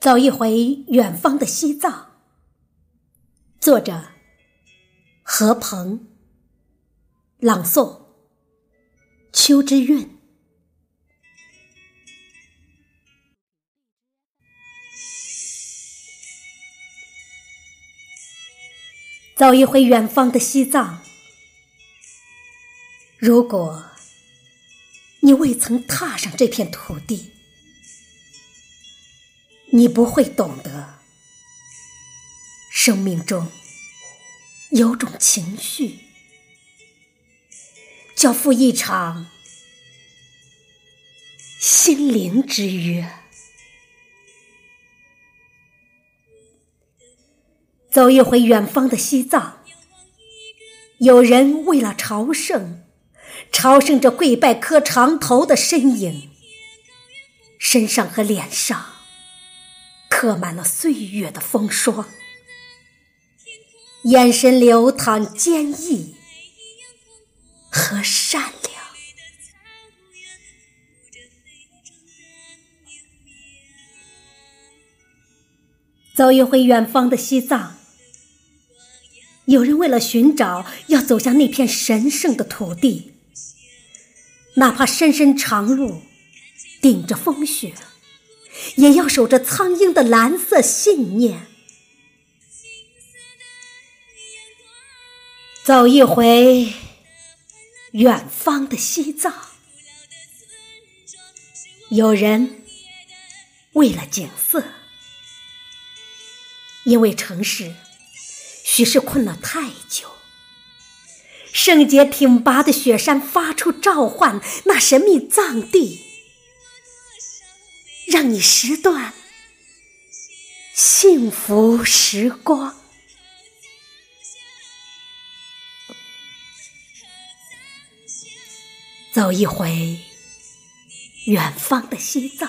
走一回远方的西藏。作者：何鹏。朗诵：秋之韵。走一回远方的西藏。如果你未曾踏上这片土地，你不会懂得，生命中有种情绪，叫赴一场心灵之约。走一回远方的西藏，有人为了朝圣，朝圣着跪拜磕长头的身影，身上和脸上刻满了岁月的风霜，眼神流淌坚毅和善良。走一回远方的西藏。有人为了寻找，要走向那片神圣的土地，哪怕深深长路，顶着风雪，也要守着苍鹰的蓝色信念，走一回远方的西藏。有人为了景色，因为城市。许是困了太久，圣洁挺拔的雪山发出召唤，那神秘藏地，让你时段幸福时光。走一回远方的西藏，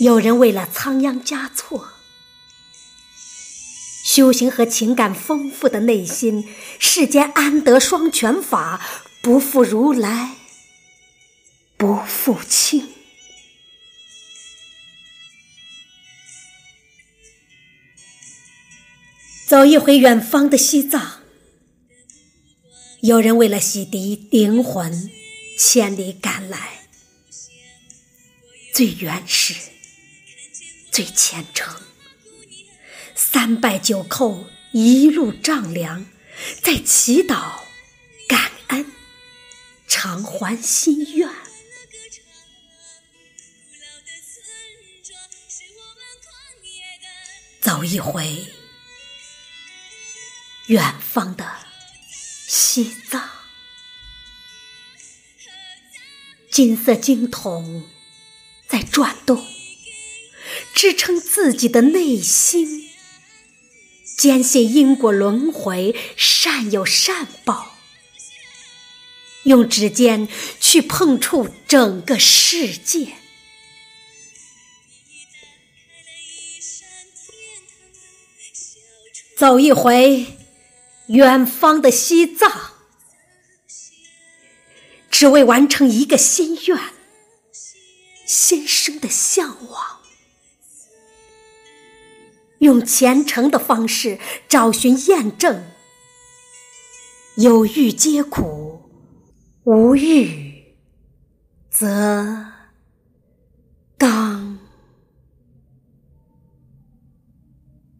有人为了仓央嘉措。修行和情感丰富的内心，世间安得双全法？不负如来，不负卿。走一回远方的西藏，有人为了洗涤灵魂，千里赶来，最原始，最虔诚。三拜九叩，一路丈量，在祈祷、感恩、偿还心愿。走一回远方的西藏，金色经筒在转动，支撑自己的内心。坚信因果轮回，善有善报。用指尖去碰触整个世界，走一回远方的西藏，只为完成一个心愿，心生的向往。用虔诚的方式找寻验证，有欲皆苦，无欲则。